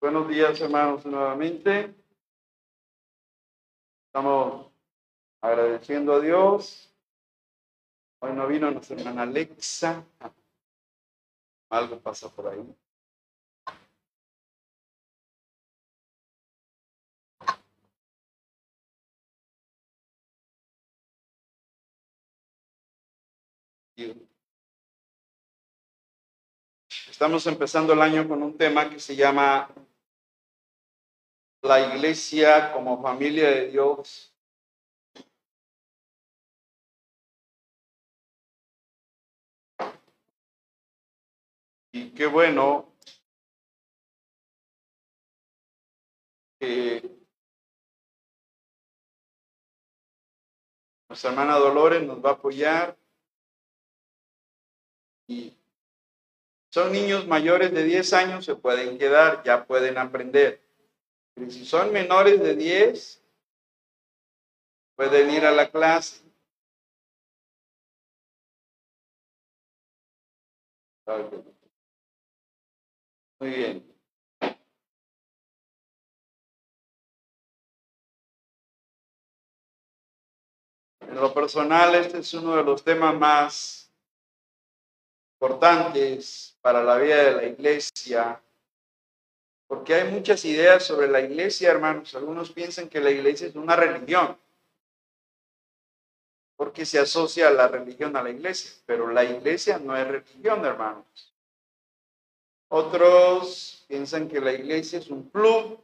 Buenos días, hermanos, nuevamente. Estamos agradeciendo a Dios. Hoy no vino nuestra hermana Alexa. Algo pasa por ahí. Estamos empezando el año con un tema que se llama la iglesia como familia de Dios. Y qué bueno que nuestra hermana Dolores nos va a apoyar y son niños mayores de 10 años, se pueden quedar, ya pueden aprender. Si son menores de 10, pueden ir a la clase. Muy bien. En lo personal, este es uno de los temas más importantes para la vida de la iglesia, porque hay muchas ideas sobre la iglesia, hermanos. Algunos piensan que la iglesia es una religión, porque se asocia la religión a la iglesia, pero la iglesia no es religión, hermanos. Otros piensan que la iglesia es un club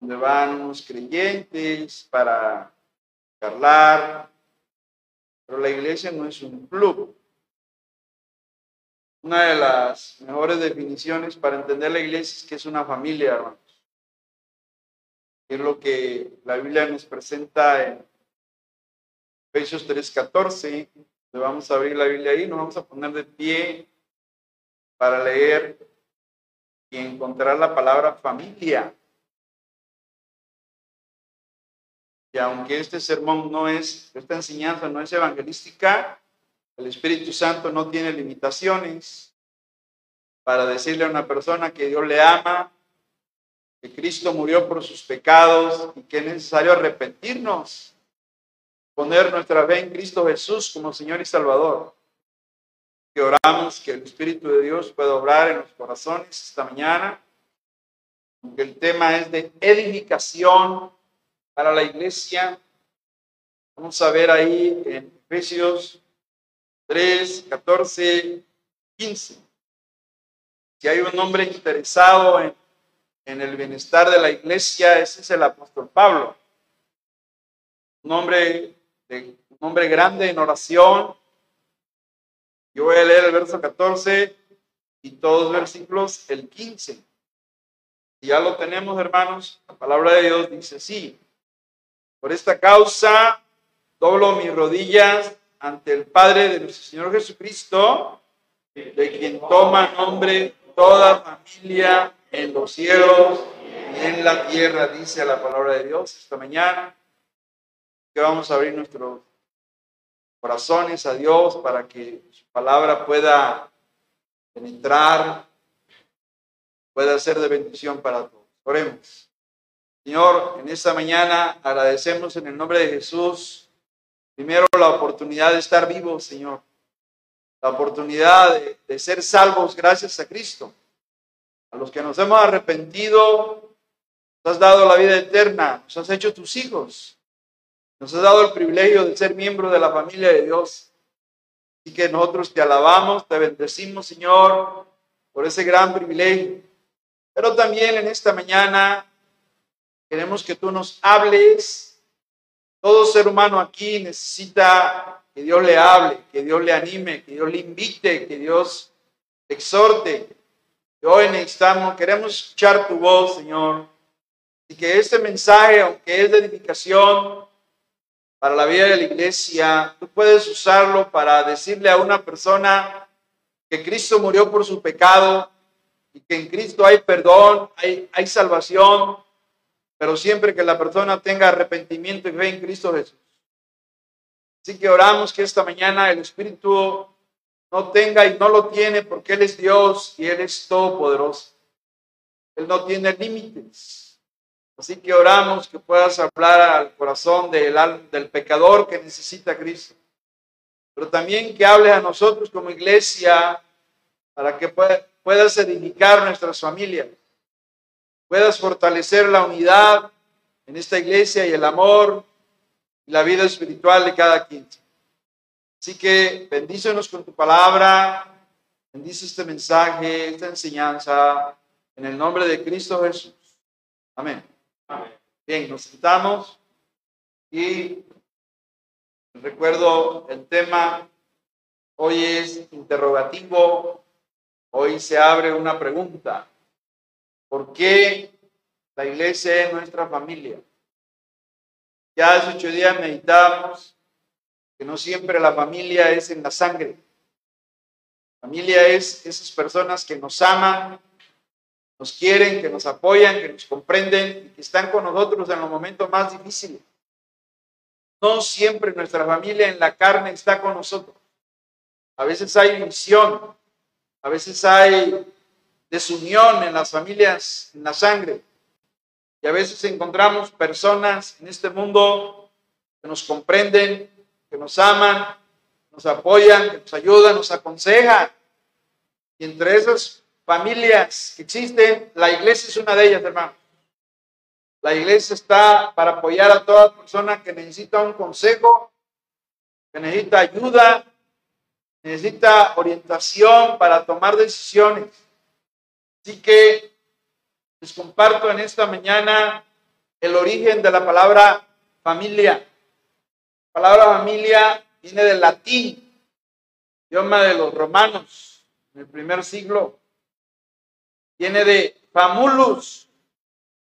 donde van unos creyentes para charlar, pero la iglesia no es un club. Una de las mejores definiciones para entender la iglesia es que es una familia, hermanos. Es lo que la Biblia nos presenta en Efesios 3:14. Le vamos a abrir la Biblia ahí, nos vamos a poner de pie para leer y encontrar la palabra familia. Y aunque este sermón no es, esta enseñanza no es evangelística, el Espíritu Santo no tiene limitaciones para decirle a una persona que Dios le ama, que Cristo murió por sus pecados y que es necesario arrepentirnos, poner nuestra fe en Cristo Jesús como Señor y Salvador. Que oramos que el Espíritu de Dios pueda obrar en los corazones esta mañana. Aunque el tema es de edificación para la iglesia. Vamos a ver ahí en Efesios 3, 14, 15. Si hay un hombre interesado en, el bienestar de la iglesia, ese es el apóstol Pablo. Un hombre, de, un hombre grande en oración. Yo voy a leer el verso 14 y todos los versículos, el 15. Y ya lo tenemos, hermanos. La palabra de Dios dice sí. Por esta causa doblo mis rodillas ante el Padre de nuestro Señor Jesucristo, de quien toma nombre toda familia en los cielos y en la tierra, dice la palabra de Dios esta mañana, que vamos a abrir nuestros corazones a Dios para que su palabra pueda penetrar, pueda ser de bendición para todos. Oremos. Señor, en esta mañana agradecemos en el nombre de Jesús Primero, la oportunidad de estar vivos, Señor. La oportunidad de, ser salvos gracias a Cristo. A los que nos hemos arrepentido, nos has dado la vida eterna, nos has hecho tus hijos. Nos has dado el privilegio de ser miembro de la familia de Dios. Y que nosotros te alabamos, te bendecimos, Señor, por ese gran privilegio. Pero también en esta mañana queremos que tú nos hables todo ser humano aquí necesita que Dios le hable, que Dios le anime, que Dios le invite, que Dios le exhorte. Y hoy necesitamos, queremos escuchar tu voz, Señor. Y que este mensaje, aunque es de edificación para la vida de la iglesia, tú puedes usarlo para decirle a una persona que Cristo murió por su pecado y que en Cristo hay perdón, hay, hay salvación, pero siempre que la persona tenga arrepentimiento y fe en Cristo Jesús. Así que oramos que esta mañana el Espíritu no tenga y no lo tiene porque Él es Dios y Él es todopoderoso. Él no tiene límites. Así que oramos que puedas hablar al corazón del, del pecador que necesita Cristo. Pero también que hables a nosotros como iglesia para que puedas edificar nuestras familias. Puedas fortalecer la unidad en esta iglesia y el amor y la vida espiritual de cada quien. Así que bendícenos con tu palabra, bendice este mensaje, esta enseñanza, en el nombre de Cristo Jesús. Amén. Bien, nos sentamos y recuerdo el tema, hoy es interrogativo, hoy se abre una pregunta. ¿Por qué la iglesia es nuestra familia? Ya hace ocho días meditamos que no siempre la familia es en la sangre. Familia es esas personas que nos aman, nos quieren, que nos apoyan, que nos comprenden y que están con nosotros en los momentos más difíciles. No siempre nuestra familia en la carne está con nosotros. A veces hay división, a veces hay desunión en las familias, en la sangre. Y a veces encontramos personas en este mundo que nos comprenden, que nos aman, nos apoyan, que nos ayudan, nos aconsejan. Y entre esas familias que existen, la iglesia es una de ellas, hermano. La iglesia está para apoyar a toda persona que necesita un consejo, que necesita ayuda, necesita orientación para tomar decisiones. Así que les comparto en esta mañana el origen de la palabra familia. La palabra familia viene del latín, idioma de los romanos, en el primer siglo. Viene de famulus,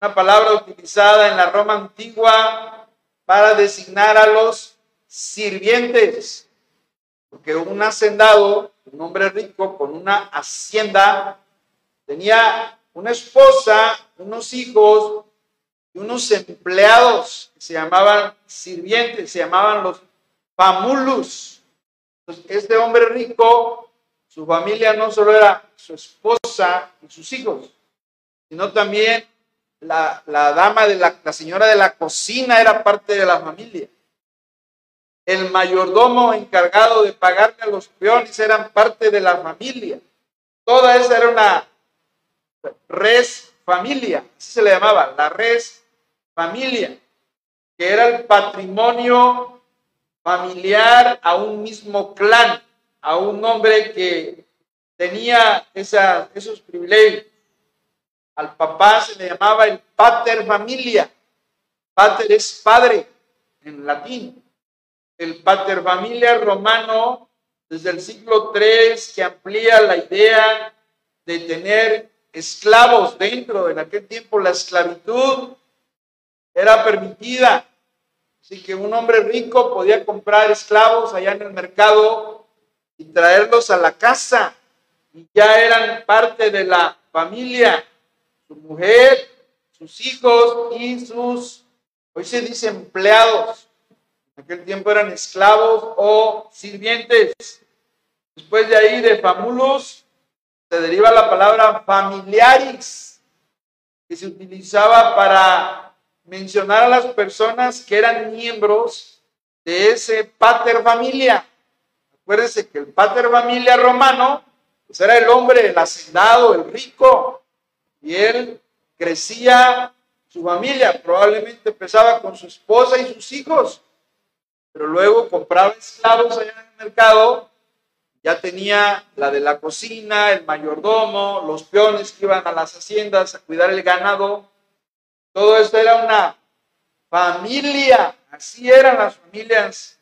una palabra utilizada en la Roma antigua para designar a los sirvientes. Porque un hacendado, un hombre rico con una hacienda, tenía una esposa, unos hijos y unos empleados que se llamaban sirvientes, se llamaban los famulus. este hombre rico, su familia no solo era su esposa y sus hijos, sino también la, dama de la, la señora de la cocina era parte de la familia. El mayordomo encargado de pagarle a los peones eran parte de la familia. Toda esa era una res familia, así se le llamaba, la res familia, que era el patrimonio familiar a un mismo clan, a un hombre que tenía esos privilegios. Al papá se le llamaba el pater familia. Pater es padre en latín. El pater familia romano, desde el siglo III, que amplía la idea de tener esclavos dentro. En aquel tiempo la esclavitud era permitida. Así que un hombre rico podía comprar esclavos allá en el mercado y traerlos a la casa. Y ya eran parte de la familia, su mujer, sus hijos y sus, hoy se dice empleados. En aquel tiempo eran esclavos o sirvientes. Después de ahí, de Famulus, se deriva la palabra familiaris, que se utilizaba para mencionar a las personas que eran miembros de ese pater familia. Acuérdense que el pater familia romano pues era el hombre, el hacendado, el rico, y él crecía su familia, probablemente empezaba con su esposa y sus hijos, pero luego compraba esclavos allá en el mercado ya tenía la de la cocina, el mayordomo, los peones que iban a las haciendas a cuidar el ganado. Todo esto era una familia, así eran las familias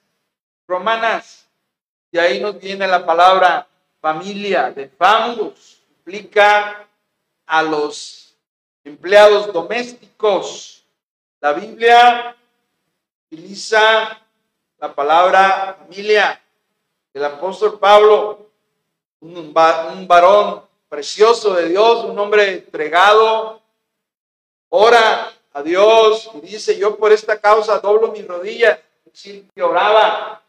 romanas. Y ahí nos viene la palabra familia, de famulus, implica a los empleados domésticos. La Biblia utiliza la palabra familia el apóstol Pablo, un, varón precioso de Dios, un hombre entregado, ora a Dios y dice, yo por esta causa doblo mis rodillas, decir que oraba,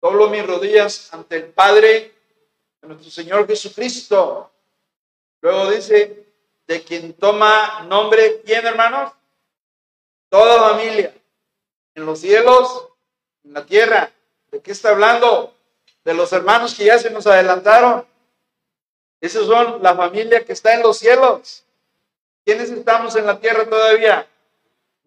doblo mis rodillas ante el Padre de nuestro Señor Jesucristo. Luego dice, de quien toma nombre, ¿quién hermanos? Toda familia, en los cielos, en la tierra. ¿De qué está hablando? De los hermanos que ya se nos adelantaron. Esos son la familia que está en los cielos. ¿Quiénes estamos en la tierra todavía?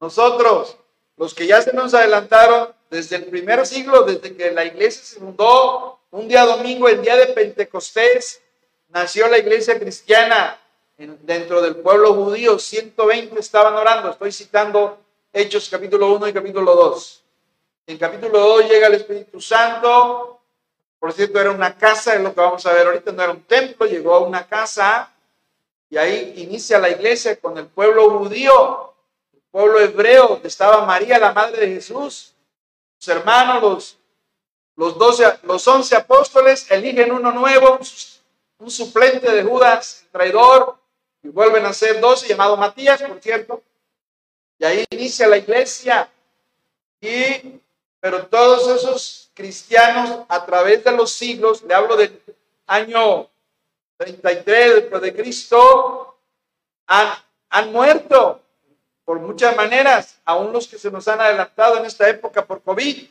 Nosotros, los que ya se nos adelantaron desde el primer siglo, desde que la iglesia se fundó, un día domingo, el día de Pentecostés, nació la iglesia cristiana dentro del pueblo judío. 120 estaban orando. Estoy citando Hechos capítulo 1 y capítulo 2. En capítulo 2 llega el Espíritu Santo. Por cierto, era una casa, es lo que vamos a ver ahorita, no era un templo, llegó a una casa y ahí inicia la iglesia con el pueblo judío, el pueblo hebreo, donde estaba María, la madre de Jesús, sus hermanos, los, los, 12, los 11 apóstoles, eligen uno nuevo, un suplente de Judas, traidor, y vuelven a ser 12, llamado Matías, por cierto. Y ahí inicia la iglesia. Y, pero todos esos cristianos a través de los siglos, le hablo del año 33 después de Cristo, han, han muerto por muchas maneras, aún los que se nos han adelantado en esta época por COVID,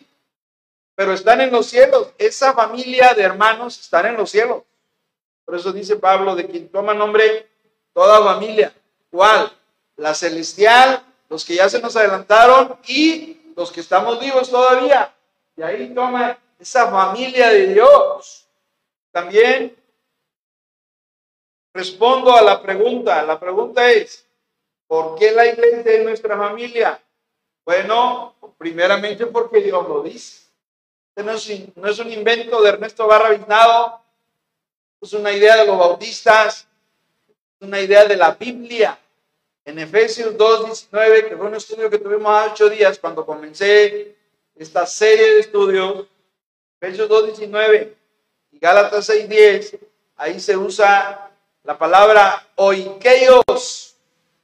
pero están en los cielos. Esa familia de hermanos están en los cielos. Por eso dice Pablo, de quien toma nombre toda familia. ¿Cuál? La celestial, los que ya se nos adelantaron y los que estamos vivos todavía. Y ahí toma esa familia de Dios. También respondo a la pregunta. La pregunta es, ¿por qué la iglesia es nuestra familia? Bueno, primeramente porque Dios lo dice. Este no es, no es un invento de Ernesto Barra es una idea de los bautistas, es una idea de la Biblia. En Efesios 2.19, que fue un estudio que tuvimos hace ocho días cuando comencé esta serie de estudios, Efesios 2.19 y Gálatas 6.10, ahí se usa la palabra oikeos,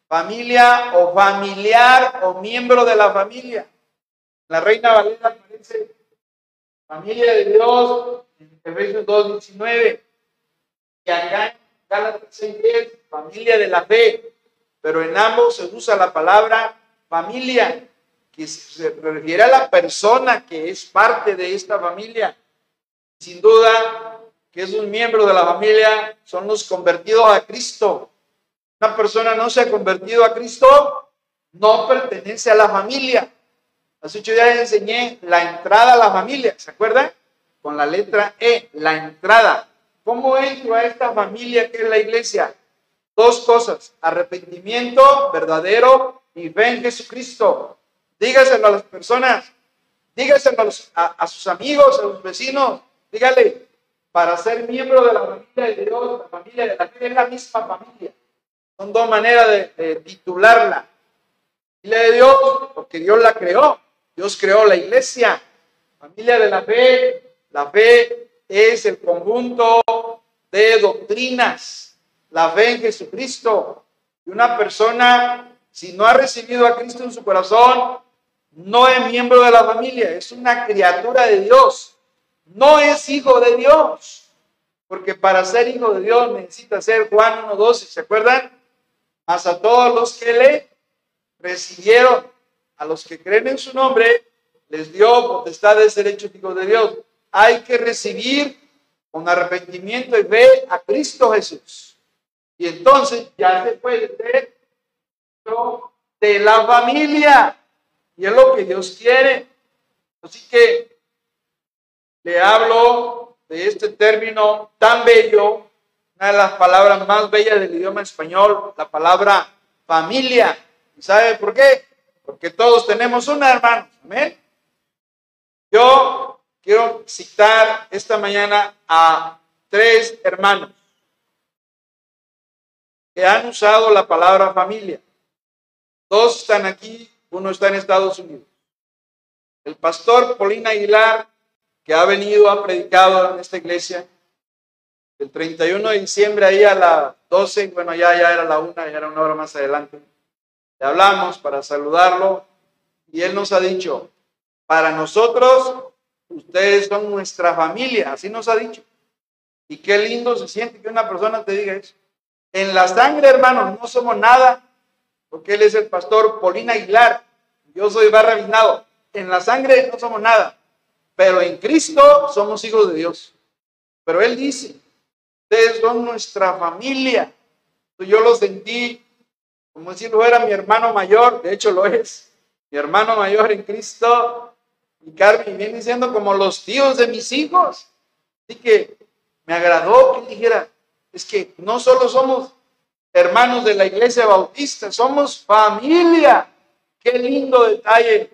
familia o familiar o miembro de la familia. La Reina Valera aparece familia de Dios en Efesios 2.19 y acá en Gálatas 6.10, familia de la fe, pero en ambos se usa la palabra familia, que se refiere a la persona que es parte de esta familia. Sin duda, que es un miembro de la familia, son los convertidos a Cristo. Una persona no se ha convertido a Cristo, no pertenece a la familia. Hace ocho días enseñé la entrada a la familia, ¿se acuerdan? Con la letra E, la entrada. ¿Cómo entro a esta familia que es la iglesia? Dos cosas, arrepentimiento verdadero y fe en Jesucristo. Dígaselo a las personas, dígaselo a, sus amigos, a los vecinos, dígale, para ser miembro de la familia de Dios, la familia de la fe es la misma familia. Son dos maneras de, de titularla. Familia de Dios, porque Dios la creó. Dios creó la iglesia. Familia de la fe, la fe es el conjunto de doctrinas, la fe en Jesucristo. Y una persona, si no ha recibido a Cristo en su corazón, no es miembro de la familia, es una criatura de Dios, no es hijo de Dios. Porque para ser hijo de Dios necesita ser Juan 1.12, ¿se acuerdan? Más a todos los que le recibieron, a los que creen en su nombre, les dio potestad de ser hechos hijos de Dios. Hay que recibir con arrepentimiento y fe a Cristo Jesús. Y entonces ya se puede de la familia. Y es lo que Dios quiere. Así que le hablo de este término tan bello, una de las palabras más bellas del idioma español, la palabra familia. ¿Y sabe por qué? Porque todos tenemos una, hermano. Amén. Yo quiero citar esta mañana a tres hermanos que han usado la palabra familia. Dos están aquí, uno está en Estados Unidos. El pastor Paulina Aguilar, que ha venido, ha predicado en esta iglesia, el 31 de diciembre ahí a las 12, bueno, ya, ya era la una, ya era una hora más adelante. Le hablamos para saludarlo y él nos ha dicho, para nosotros ustedes son nuestra familia, así nos ha dicho. Y qué lindo se siente que una persona te diga eso. En la sangre, hermanos, no somos nada, porque él es el pastor Polina Aguilar. Yo soy Barra Vinado. En la sangre no somos nada, pero en Cristo somos hijos de Dios. Pero él dice, ustedes son nuestra familia. Yo lo sentí como si lo era mi hermano mayor, de hecho lo es, mi hermano mayor en Cristo, y Carmen viene siendo como los tíos de mis hijos. Así que me agradó que dijera, es que no solo somos hermanos de la iglesia bautista, somos familia. Qué lindo detalle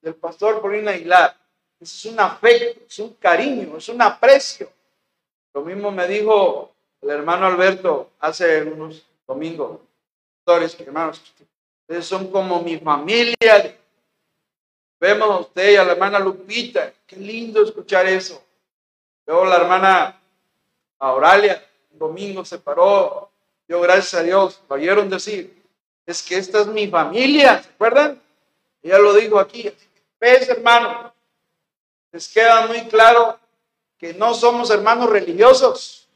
del pastor Paulina Aguilar. Es un afecto, es un cariño, es un aprecio. Lo mismo me dijo el hermano Alberto hace unos domingos. Hermanos, ustedes son como mi familia. Vemos a usted y a la hermana Lupita. Qué lindo escuchar eso. Luego la hermana Auralia, domingo se paró. Yo, gracias a Dios, lo oyeron decir. Es que esta es mi familia, ¿se acuerdan? Ella lo dijo aquí. ¿Ves, hermano? Les queda muy claro que no somos hermanos religiosos.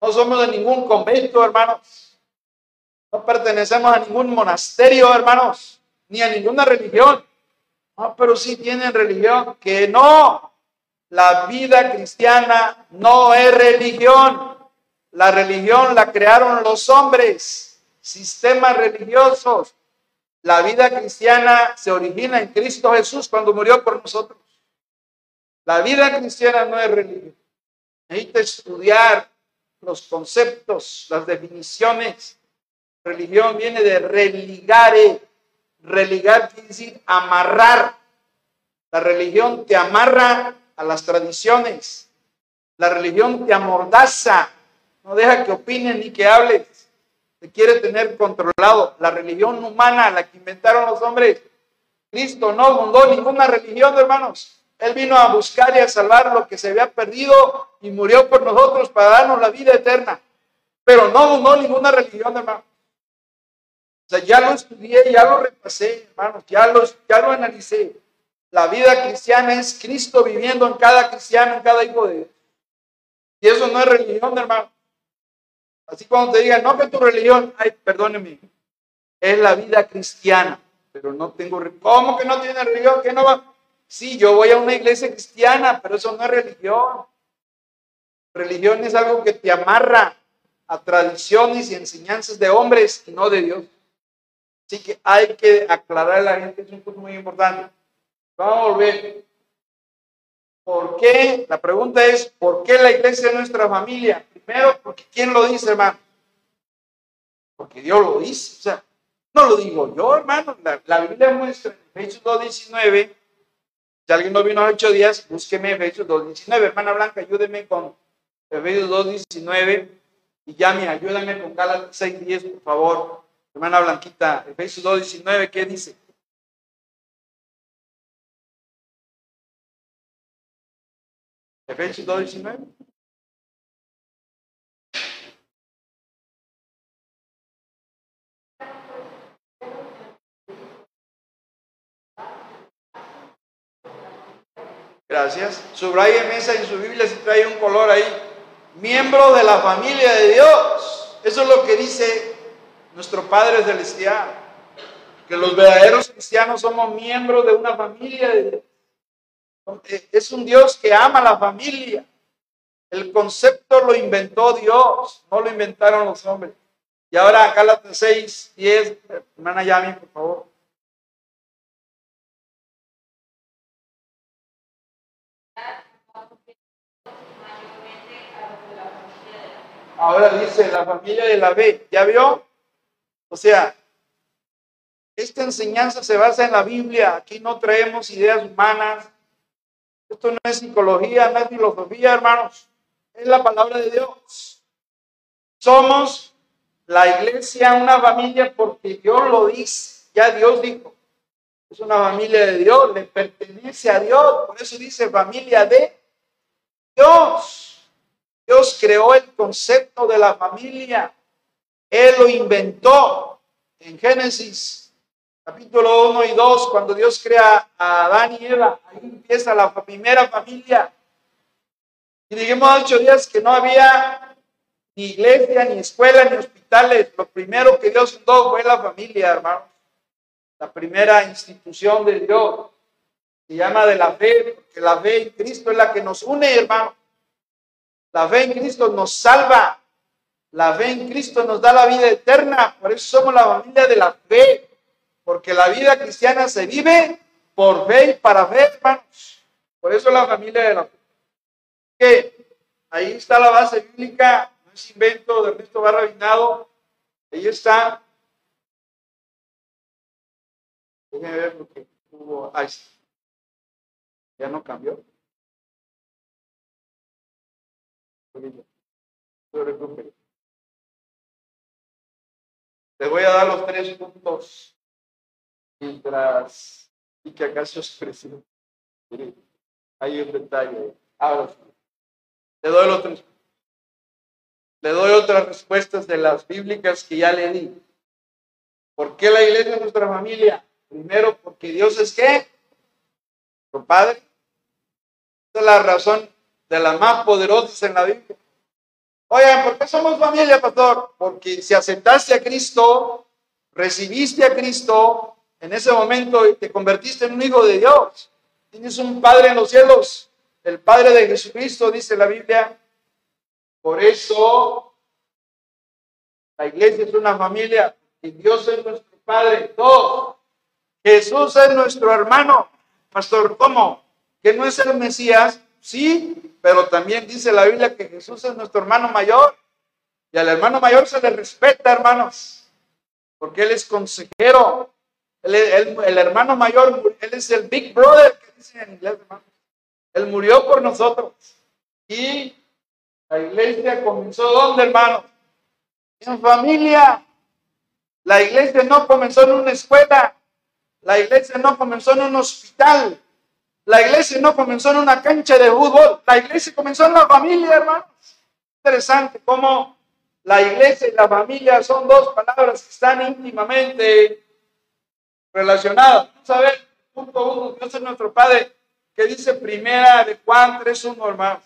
No somos de ningún convento, hermanos. No pertenecemos a ningún monasterio, hermanos, ni a ninguna religión. Ah, pero sí tienen religión. Que no. La vida cristiana no es religión. La religión la crearon los hombres, sistemas religiosos. La vida cristiana se origina en Cristo Jesús cuando murió por nosotros. La vida cristiana no es religión. Necesita estudiar los conceptos, las definiciones. Religión viene de religare. Religar quiere decir amarrar. La religión te amarra a las tradiciones. La religión te amordaza. No deja que opinen ni que hables. Te quiere tener controlado. La religión humana, la que inventaron los hombres. Cristo no fundó ninguna religión, hermanos. Él vino a buscar y a salvar lo que se había perdido y murió por nosotros para darnos la vida eterna. Pero no fundó ninguna religión, hermano. O sea, ya lo estudié, ya lo repasé, hermanos, ya, ya lo analicé. La vida cristiana es Cristo viviendo en cada cristiano, en cada hijo de Dios. Y eso no es religión, hermano. Así cuando te digan, no que tu religión, ay, perdóneme, es la vida cristiana, pero no tengo, ¿cómo que no tiene religión? ¿Qué no va? Sí, yo voy a una iglesia cristiana, pero eso no es religión. Religión es algo que te amarra a tradiciones y enseñanzas de hombres y no de Dios. Así que hay que aclarar a la gente, es un punto muy importante. Vamos a volver. ¿Por qué? La pregunta es, ¿por qué la iglesia es nuestra familia? Primero, porque ¿quién lo dice, hermano? Porque Dios lo dice. O sea, no lo digo yo, hermano. La, Biblia muestra en Efesios 2.19. Si alguien no vino a ocho días, búsqueme Efesios 2.19. Hermana Blanca, ayúdeme con Efesios 2.19. Y Yami, ayúdame con Gálatas 6.10, por favor. Hermana Blanquita, Efesios 2.19, ¿qué dice? Efesios 2.19. Gracias. Subraye mesa en su Biblia si trae un color ahí. Miembro de la familia de Dios. Eso es lo que dice nuestro Padre Celestial. Que los verdaderos cristianos somos miembros de una familia de Dios. Es un Dios que ama la familia. El concepto lo inventó Dios, no lo inventaron los hombres. Y ahora la 6, 10, hermana Yami, por favor. Ahora dice la familia de la B, ¿ya vio? O sea, esta enseñanza se basa en la Biblia. Aquí no traemos ideas humanas, esto no es psicología, no es filosofía, hermanos. Es la palabra de Dios. Somos la iglesia, una familia, porque Dios lo dice. Ya Dios dijo. Es una familia de Dios, le pertenece a Dios. Por eso dice familia de Dios. Dios creó el concepto de la familia. Él lo inventó en Génesis capítulo 1 y 2, cuando Dios crea a Adán y Eva, ahí empieza la primera familia. Y dijimos ocho días que no había ni iglesia, ni escuela, ni hospitales. Lo primero que Dios fundó fue la familia, hermanos. La primera institución de Dios se llama de la fe, porque la fe en Cristo es la que nos une, hermano. La fe en Cristo nos salva. La fe en Cristo nos da la vida eterna. Por eso somos la familia de la fe. Porque la vida cristiana se vive por fe y para fe, hermanos. Por eso la familia de la fe. Que ahí está la base bíblica. No es invento de Ernesto Barra Vinado. Ahí está. Déjenme ver lo que hubo. Ahí está. Ya no cambió. Les voy a dar los tres puntos mientras y que acaso presento. Hay un detalle. Ahora Le doy tres. Le doy otras respuestas de las bíblicas que ya le di. ¿Por qué la iglesia es nuestra familia? Primero, porque Dios es qué? Nuestro Padre. Es la razón de las más poderosas en la Biblia. Oigan, ¿por qué somos familia, pastor? Porque si aceptaste a Cristo, recibiste a Cristo, en ese momento te convertiste en un hijo de Dios. Tienes un Padre en los cielos, el Padre de Jesucristo, dice la Biblia. Por eso la iglesia es una familia y Dios es nuestro Padre. Dos, Jesús es nuestro hermano. Pastor, ¿cómo? ¿Que no es el Mesías? Sí, pero también dice la Biblia que Jesús es nuestro hermano mayor. Y al hermano mayor se le respeta, hermanos, porque él es consejero. El hermano mayor, él es el big brother, que dicen en inglés, hermanos. Él murió por nosotros. Y la iglesia comenzó, ¿dónde, hermanos? En familia. La iglesia no comenzó en una escuela. La iglesia no comenzó en un hospital. La iglesia no comenzó en una cancha de fútbol, la iglesia comenzó en la familia, hermanos. Interesante cómo la iglesia y la familia son dos palabras que están íntimamente relacionadas. Vamos a ver, punto uno, Dios es nuestro Padre, que dice primera de Juan 3.1, hermanos.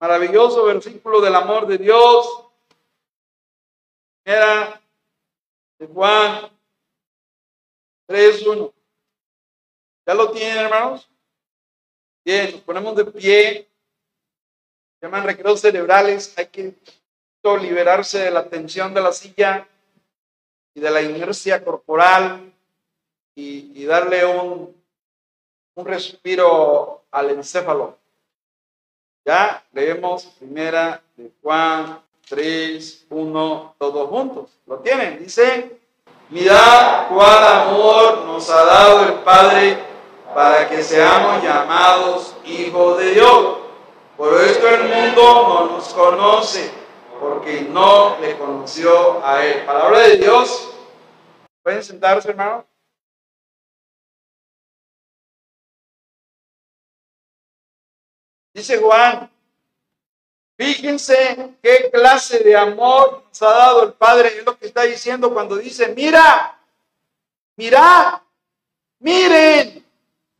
Maravilloso versículo del amor de Dios. Primera de Juan 3.1. ¿Ya lo tienen, hermanos? Bien, nos ponemos de pie. Llaman recreos cerebrales. Hay que liberarse de la tensión de la silla y de la inercia corporal y, darle un, un respiro al encéfalo. Ya leemos primera de Juan 3, 1, todos juntos. ¿Lo tienen? Dice, mirad cuál amor nos ha dado el Padre para que seamos llamados hijos de Dios. Por esto el mundo no nos conoce, porque no le conoció a Él. Palabra de Dios. ¿Pueden sentarse, hermano? Dice Juan, fíjense qué clase de amor nos ha dado el Padre. Es lo que está diciendo cuando dice, mira, mira, miren,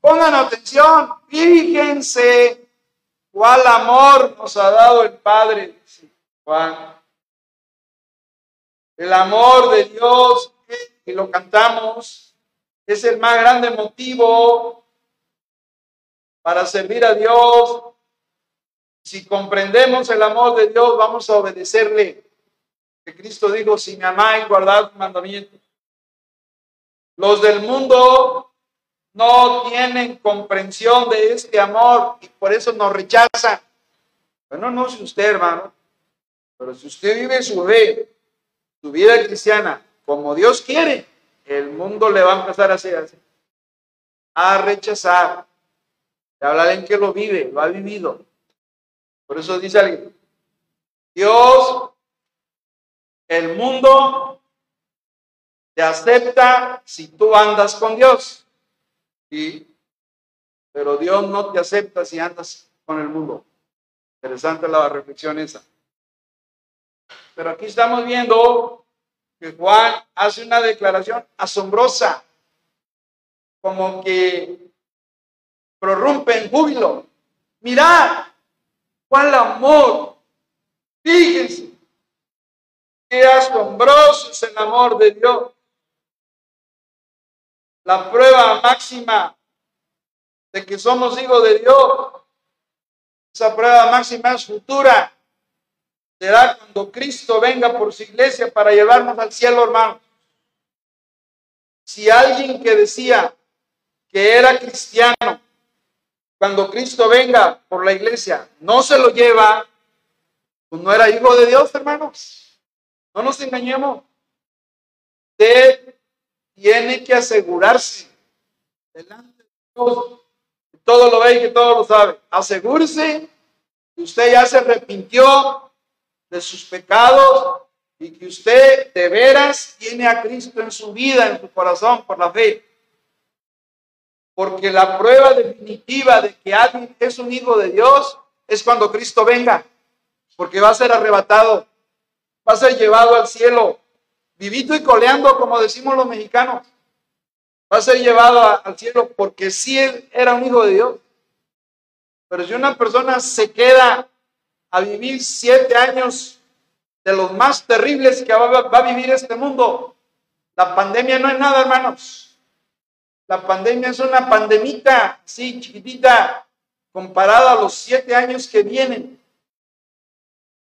Pongan atención, fíjense cuál amor nos ha dado el Padre, Juan. El amor de Dios, y lo cantamos, es el más grande motivo para servir a Dios. Si comprendemos el amor de Dios, vamos a obedecerle. Que Cristo dijo, si me amáis, guardad mandamientos. Los del mundo no tienen comprensión de este amor y por eso nos rechazan. Bueno, no sé usted, hermano, pero si usted vive su fe, su vida cristiana, como Dios quiere, el mundo le va a empezar a hacer así, a rechazar, a hablar en que lo vive, lo ha vivido. Por eso dice alguien, Dios, el mundo te acepta si tú andas con Dios. Y, pero Dios no te acepta si andas con el mundo. Interesante la reflexión esa. Pero aquí estamos viendo que Juan hace una declaración asombrosa, como que prorrumpe en júbilo. Mirad, cuál amor. Fíjense, Qué asombroso es el amor de Dios. La prueba máxima de que somos hijos de Dios, esa prueba máxima es futura. Será cuando Cristo venga por su iglesia para llevarnos al cielo, hermano. Si alguien que decía que era cristiano, cuando Cristo venga por la iglesia, no se lo lleva, pues no era hijo de Dios, hermanos. No nos engañemos. Usted tiene que asegurarse delante de Dios. Todo lo ve y todo lo sabe. Asegúrese que usted ya se arrepintió de sus pecados y que usted de veras tiene a Cristo en su vida, en su corazón, por la fe. Porque la prueba definitiva de que alguien es un hijo de Dios es cuando Cristo venga, porque va a ser arrebatado, va a ser llevado al cielo, vivito y coleando, como decimos los mexicanos. Va a ser llevado al cielo porque sí era un hijo de Dios. Pero si una persona se queda a vivir siete años de los más terribles que va, a vivir este mundo. La pandemia no es nada, hermanos. La pandemia es una pandemita, sí, chiquitita, comparada a los siete años que vienen.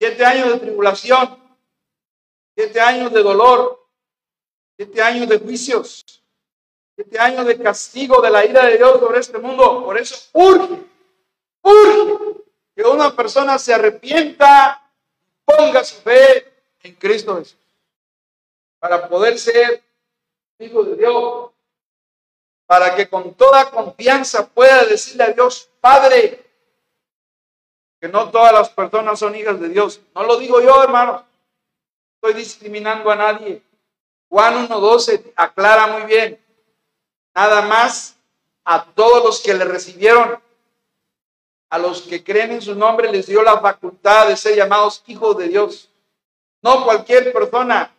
Siete años de tribulación, siete años de dolor, siete años de juicios, siete años de castigo de la ira de Dios sobre este mundo. Por eso urge, urge que una persona se arrepienta ponga su fe en Cristo Jesús para poder ser hijo de Dios, para que con toda confianza pueda decirle a Dios, Padre, que no todas las personas son hijas de Dios. No lo digo yo, hermano. Estoy discriminando a nadie. Juan 1.12 aclara muy bien. Nada más a todos los que le recibieron a los que creen en su nombre les dio la facultad de ser llamados hijos de Dios. No cualquier persona.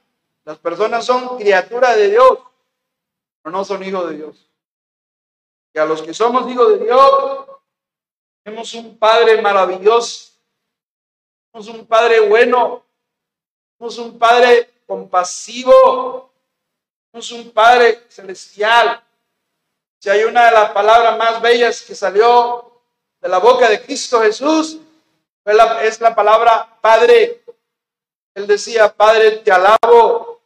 Las personas son criaturas de Dios, pero no son hijos de Dios. Y a los que somos hijos de Dios, tenemos un Padre maravilloso, un Padre bueno, un Padre compasivo, un Padre celestial. Si hay una de las palabras más bellas que salió de la boca de Cristo Jesús es la palabra Padre. Él decía, Padre, te alabo,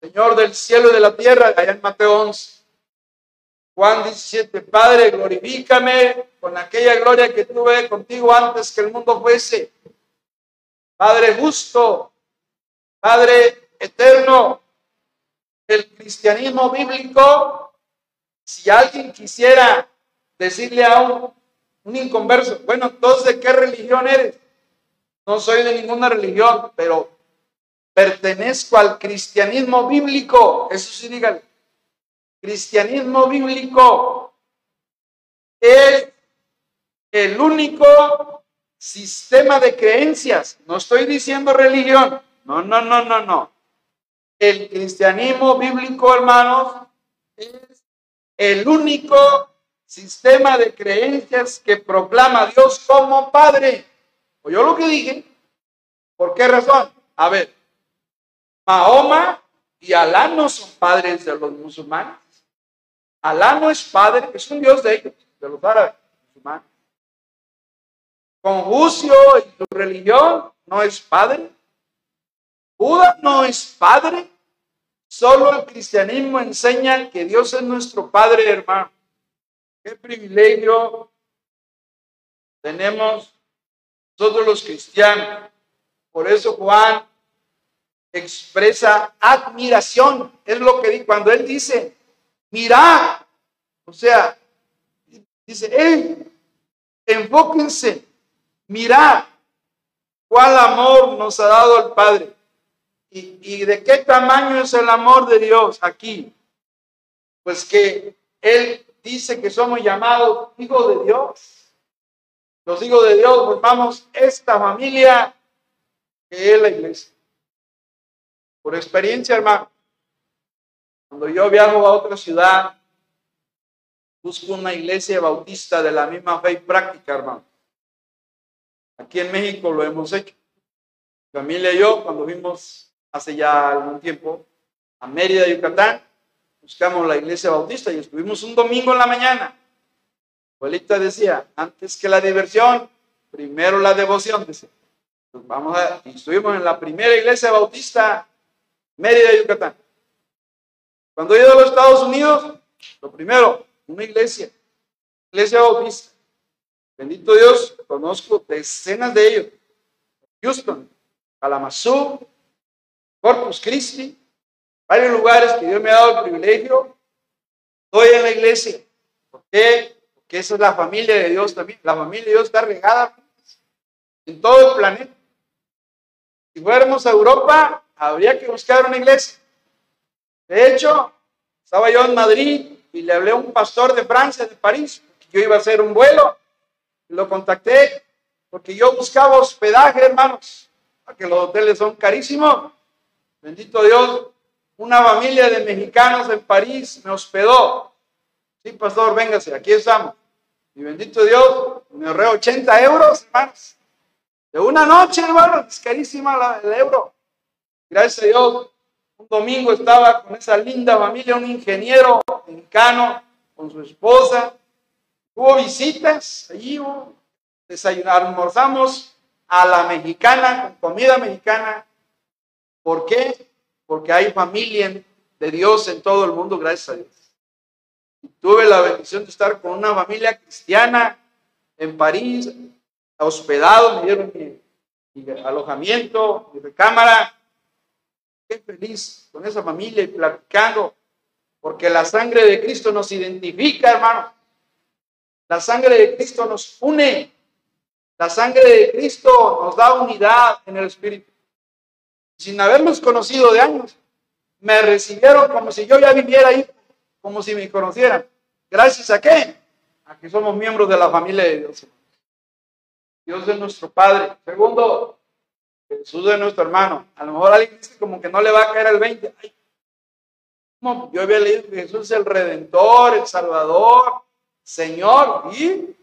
Señor del cielo y de la tierra, allá en Mateo 11. Juan 17, Padre, glorifícame con aquella gloria que tuve contigo antes que el mundo fuese. Padre justo, Padre eterno, el cristianismo bíblico, si alguien quisiera decirle a un un inconverso. Bueno, entonces, ¿de qué religión eres? No soy de ninguna religión, pero pertenezco al cristianismo bíblico. Eso sí, dígale. Cristianismo bíblico es el único sistema de creencias. No estoy diciendo religión. No, no, no, no, no. El cristianismo bíblico, hermanos, es el único sistema de creencias que proclama a Dios como Padre. ¿O yo lo que dije? ¿Por qué razón? A ver, Mahoma y Alá no son padres de los musulmanes. Alá no es padre, es un Dios de ellos, de los árabes musulmanes. Confucio y su religión no es padre. Buda no es padre. Solo el cristianismo enseña que Dios es nuestro Padre, hermano. Qué privilegio tenemos todos los cristianos. Por eso Juan expresa admiración. Es lo que cuando él dice, mira, o sea, dice, hey, enfóquense, mira cuál amor nos ha dado el Padre. ¿Y, ¿Y de qué tamaño es el amor de Dios aquí? Pues que Él dice que somos llamados hijos de Dios. Los hijos de Dios formamos esta familia que es la iglesia. Por experiencia, hermano, cuando yo viajo a otra ciudad, busco una iglesia bautista de la misma fe y práctica, hermano. Aquí en México lo hemos hecho. Mi familia y yo, cuando fuimos hace ya algún tiempo a Mérida, Yucatán, buscamos la iglesia bautista y estuvimos un domingo en la mañana. Abuelita decía, antes que la diversión, primero la devoción. Pues vamos a, estuvimos en la primera iglesia bautista, Mérida, Yucatán. Cuando he ido a los Estados Unidos, lo primero, una iglesia, iglesia bautista. Bendito Dios, conozco decenas de ellos. Houston, Kalamazoo, Corpus Christi, varios lugares que Dios me ha dado el privilegio. Estoy en la iglesia. ¿Por qué? Porque esa es la familia de Dios también. La familia de Dios está regada en todo el planeta. Si fuéramos a Europa, habría que buscar una iglesia. De hecho, estaba yo en Madrid y le hablé a un pastor de Francia, de París, yo iba a hacer un vuelo. Lo contacté porque yo buscaba hospedaje, hermanos, porque los hoteles son carísimos. Bendito Dios, una familia de mexicanos en París me hospedó. Sí, pastor, véngase, aquí estamos. Y bendito Dios, me ahorré 80 euros, hermanos. De una noche, hermanos, es carísima el euro. Gracias a Dios, un domingo estaba con esa linda familia, un ingeniero mexicano con su esposa. Hubo visitas, allí hubo desayunar, almorzamos a la mexicana, comida mexicana. ¿Por qué? Porque hay familia de Dios en todo el mundo, gracias a Dios. Tuve la bendición de estar con una familia cristiana en París, hospedado, me dieron mi, mi alojamiento, mi recámara, qué feliz con esa familia y platicando, porque la sangre de Cristo nos identifica, hermano. La sangre de Cristo nos une. La sangre de Cristo nos da unidad en el Espíritu. Sin habernos conocido de años, me recibieron como si yo ya viviera ahí, como si me conocieran. ¿Gracias a qué? A que somos miembros de la familia de Dios. Dios es nuestro Padre. Segundo, Jesús es nuestro hermano. A lo mejor alguien dice como que no le va a caer el 20. Yo había leído que Jesús es el Redentor, el Salvador, Señor. ¿Y?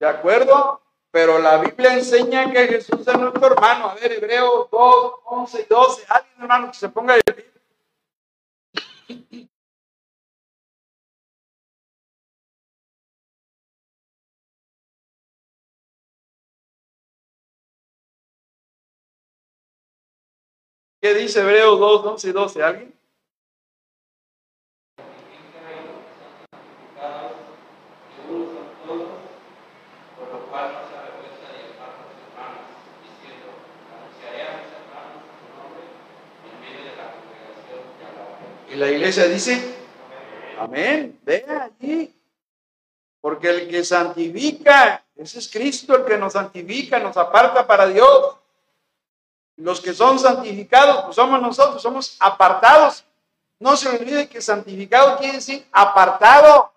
¿De acuerdo? Pero la Biblia enseña que Jesús es nuestro hermano. A ver, Hebreos 2, 11 y 12. Alguien, hermano, que se ponga de pie. ¿Qué dice Hebreos 2, 11 y 12? ¿Alguien? Y la iglesia dice, amén, ve allí. Porque el que santifica, ese es Cristo el que nos santifica, nos aparta para Dios. Los que son santificados, pues somos nosotros, somos apartados. No se olvide que santificado quiere decir apartado.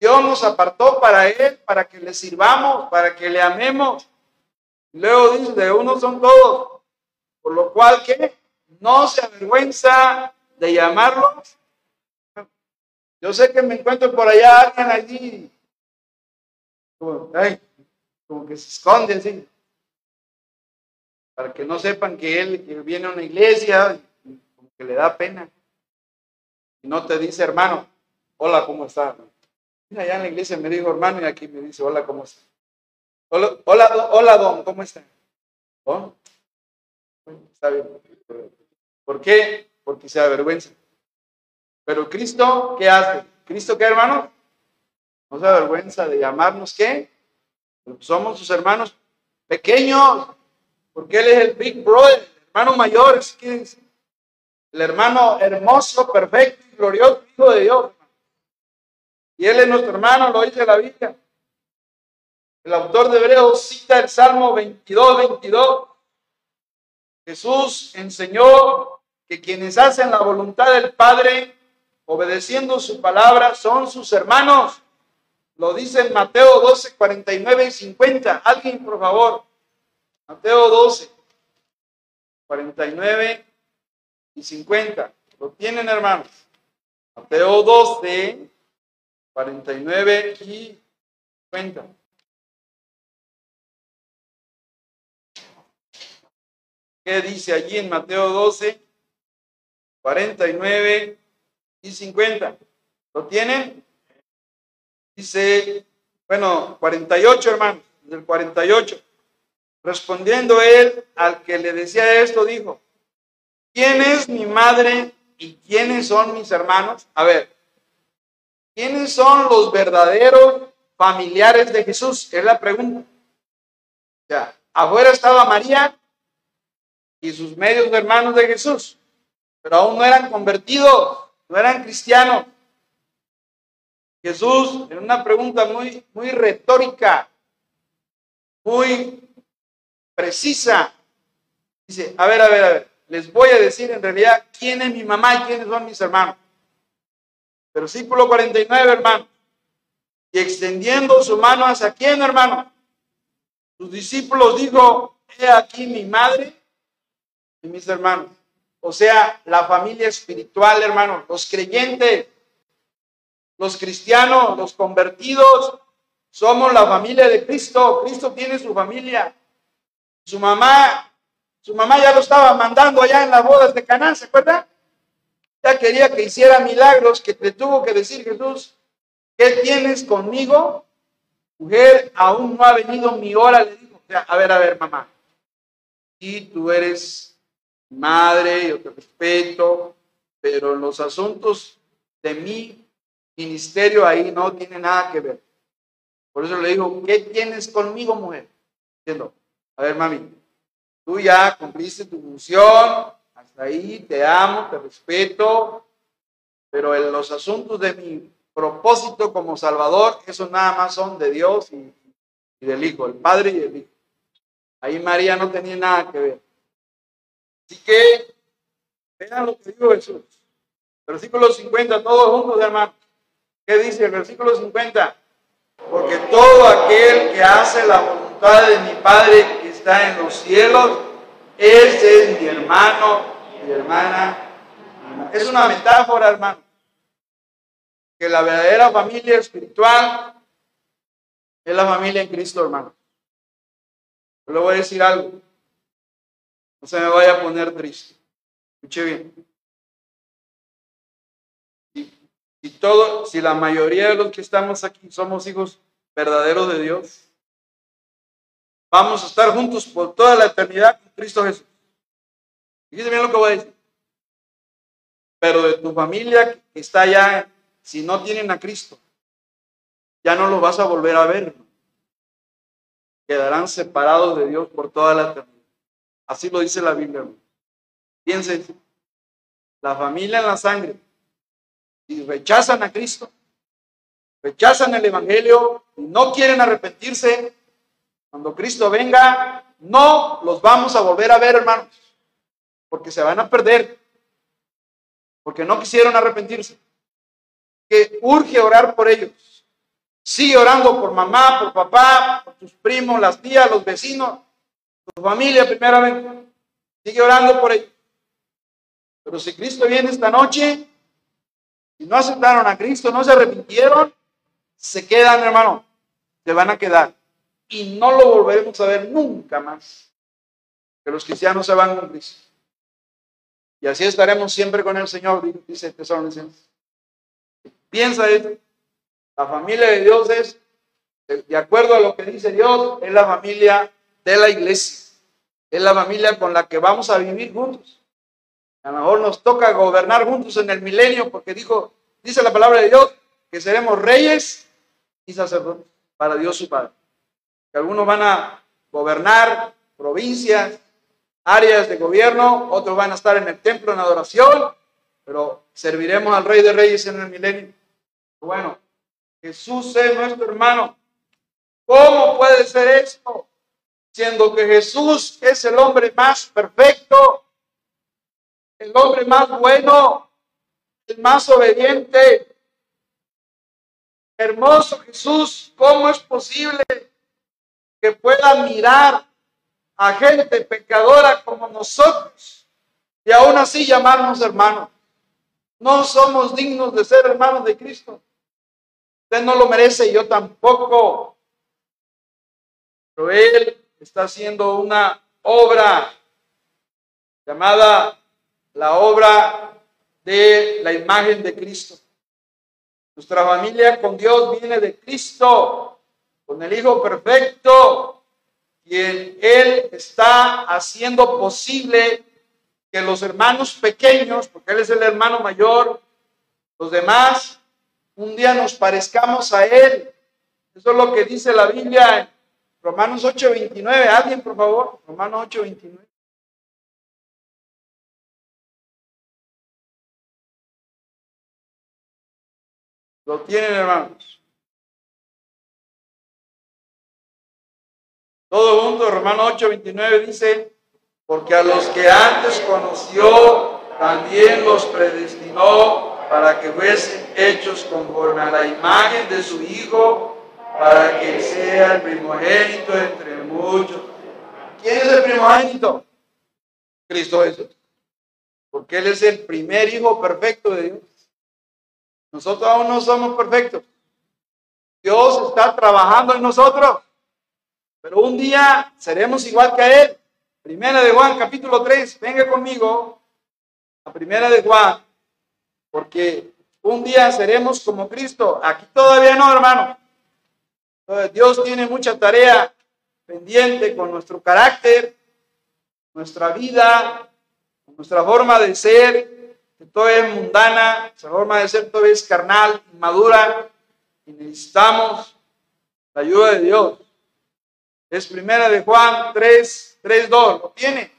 Dios nos apartó para Él, para que le sirvamos, para que le amemos. Luego dice, de uno son todos. Por lo cual que no se avergüenza de llamarlos. Yo sé que me encuentro por allá alguien allí, como, como que se esconde así para que no sepan que él viene a una iglesia, como que le da pena. Y no te dice, hermano, hola, ¿cómo está? Mira, allá en la iglesia me dijo hermano y aquí me dice, hola, ¿cómo está? Hola, hola, don, ¿cómo está? Está bien. ¿Por qué? Porque se avergüenza. Pero Cristo, ¿qué hace? ¿Cristo qué, hermano? No se avergüenza de llamarnos, ¿qué? Somos sus hermanos pequeños, porque Él es el Big Brother, el hermano mayor, es el hermano hermoso, perfecto y glorioso, Hijo de Dios. Y Él es nuestro hermano, lo dice la Biblia. El autor de Hebreos cita el Salmo 22, 22. Jesús enseñó que quienes hacen la voluntad del Padre, obedeciendo su palabra, son sus hermanos. Lo dice en Mateo 12, 49 y 50. Alguien, por favor. Mateo 12, 49 y 50. ¿Lo tienen, hermanos? Mateo 12, 49 y 50. ¿Qué dice allí en Mateo 12, 49 y 50? ¿Lo tienen? Dice, bueno, 48, hermano, del 48. Respondiendo él al que le decía esto, dijo, ¿quién es mi madre y quiénes son mis hermanos? A ver, ¿quiénes son los verdaderos familiares de Jesús? Es la pregunta. O sea, afuera estaba María y sus medios hermanos de Jesús, pero aún no eran convertidos, no eran cristianos. Jesús, en una pregunta muy, muy retórica, muy precisa, dice, a ver, a ver, a ver, les voy a decir en realidad quién es mi mamá y quiénes son mis hermanos. Versículo 49, hermano. Y extendiendo su mano hacia quién, hermano. Sus discípulos dijo, he aquí mi madre y mis hermanos. O sea, la familia espiritual, hermano, los creyentes, los cristianos, los convertidos, somos la familia de Cristo. Cristo tiene su familia. Su mamá, su mamá ya lo estaba mandando allá en las bodas de Canaán, ¿se acuerda? Ya quería que hiciera milagros, que te tuvo que decir Jesús, ¿qué tienes conmigo? Mujer, aún no ha venido mi hora, le dijo. a ver, a ver, mamá. Y tú eres madre, yo te respeto, pero los asuntos de mi ministerio ahí no tiene nada que ver. Por eso le digo, ¿qué tienes conmigo, mujer? Diciendo, a ver, mami, tú ya cumpliste tu función, hasta ahí te amo, te respeto, pero en los asuntos de mi propósito como Salvador, eso nada más son de Dios y, del Hijo, el Padre y el Hijo. Ahí María no tenía nada que ver. Así que, vean lo que dijo Jesús. Versículo 50, todos juntos, hermanos. ¿Qué dice el versículo 50? Porque todo aquel que hace la voluntad de mi Padre en los cielos, ese es mi hermano, mi hermana. Es una metáfora, hermano. Que la verdadera familia espiritual es la familia en Cristo, hermano. Le voy a decir algo. No se me vaya a poner triste. Escuche bien. Si, todo, si la mayoría de los que estamos aquí somos hijos verdaderos de Dios, vamos a estar juntos por toda la eternidad con Cristo Jesús. Fíjese bien lo que voy a decir. Pero de tu familia que está allá, si no tienen a Cristo, ya no lo vas a volver a ver. Quedarán separados de Dios por toda la eternidad. Así lo dice la Biblia. Piensen, la familia en la sangre, si rechazan a Cristo, rechazan el Evangelio no quieren arrepentirse, cuando Cristo venga, no los vamos a volver a ver, hermanos, porque se van a perder, porque no quisieron arrepentirse. Que urge orar por ellos. Sigue orando por mamá, por papá, por tus primos, las tías, los vecinos, tu familia primeramente. Sigue orando por ellos. Pero si Cristo viene esta noche y no aceptaron a Cristo, no se arrepintieron, se quedan, hermano, se van a quedar. Y no lo volveremos a ver nunca más. Que los cristianos se van con Cristo. Y así estaremos siempre con el Señor, dice Tesalonicenses. Piensa esto. La familia de Dios es, de acuerdo a lo que dice Dios, es la familia de la iglesia. Es la familia con la que vamos a vivir juntos. A lo mejor nos toca gobernar juntos en el milenio porque dijo, dice la palabra de Dios, que seremos reyes y sacerdotes para Dios su Padre. Que algunos van a gobernar provincias, áreas de gobierno, otros van a estar en el templo en adoración, pero serviremos al Rey de Reyes en el milenio. Bueno, Jesús es nuestro hermano. ¿Cómo puede ser esto? Siendo que Jesús es el hombre más perfecto, el hombre más bueno, el más obediente. Hermoso Jesús, ¿cómo es posible que pueda mirar a gente pecadora como nosotros y aún así llamarnos hermanos? No somos dignos de ser hermanos de Cristo. Usted no lo merece, yo tampoco. Pero Él está haciendo una obra llamada la obra de la imagen de Cristo. Nuestra familia con Dios viene de Cristo, con el Hijo perfecto, quien Él está haciendo posible que los hermanos pequeños, porque Él es el hermano mayor, los demás, un día nos parezcamos a Él. Eso es lo que dice la Biblia en Romanos 8:29. Alguien, por favor, Romanos 8:29. Lo tienen, hermanos. Todo mundo, Romanos 8:29 dice, porque a los que antes conoció, también los predestinó para que fuesen hechos conforme a la imagen de su Hijo, para que sea el primogénito entre muchos. ¿Quién es el primogénito? Cristo Jesús. Porque Él es el primer Hijo perfecto de Dios. Nosotros aún no somos perfectos. Dios está trabajando en nosotros. Pero un día seremos igual que a Él. Primera de Juan, capítulo 3. Venga conmigo. La primera de Juan. Porque un día seremos como Cristo. Aquí todavía no, hermano. Dios tiene mucha tarea pendiente con nuestro carácter, nuestra vida, nuestra forma de ser, que todo es mundana, nuestra forma de ser todo es carnal, inmadura, y necesitamos la ayuda de Dios. Es primera de Juan 3, 3, 2. ¿Lo tiene?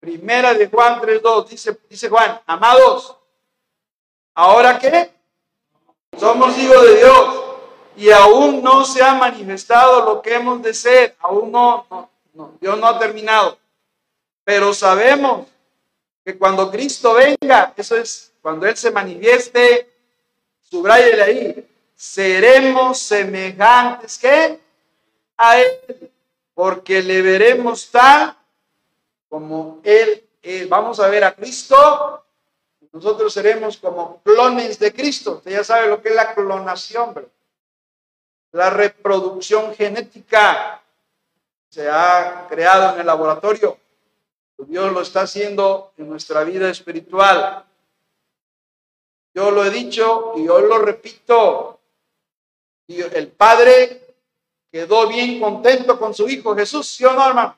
Primera de Juan 3, 2. Dice, dice Juan, amados, ¿ahora qué? Somos hijos de Dios y aún no se ha manifestado lo que hemos de ser. Aún no, no, Dios no ha terminado. Pero sabemos que cuando Cristo venga, eso es cuando Él se manifieste, subrayele ahí, seremos semejantes que porque le veremos tal como Él es. Vamos a ver a Cristo, nosotros seremos como clones de Cristo. Usted ya sabe lo que es la clonación. La reproducción genética se ha creado en el laboratorio. Dios lo está haciendo en nuestra vida espiritual. Yo lo he dicho y hoy lo repito. El Padre quedó bien contento con su hijo Jesús, ¿sí o no, hermano?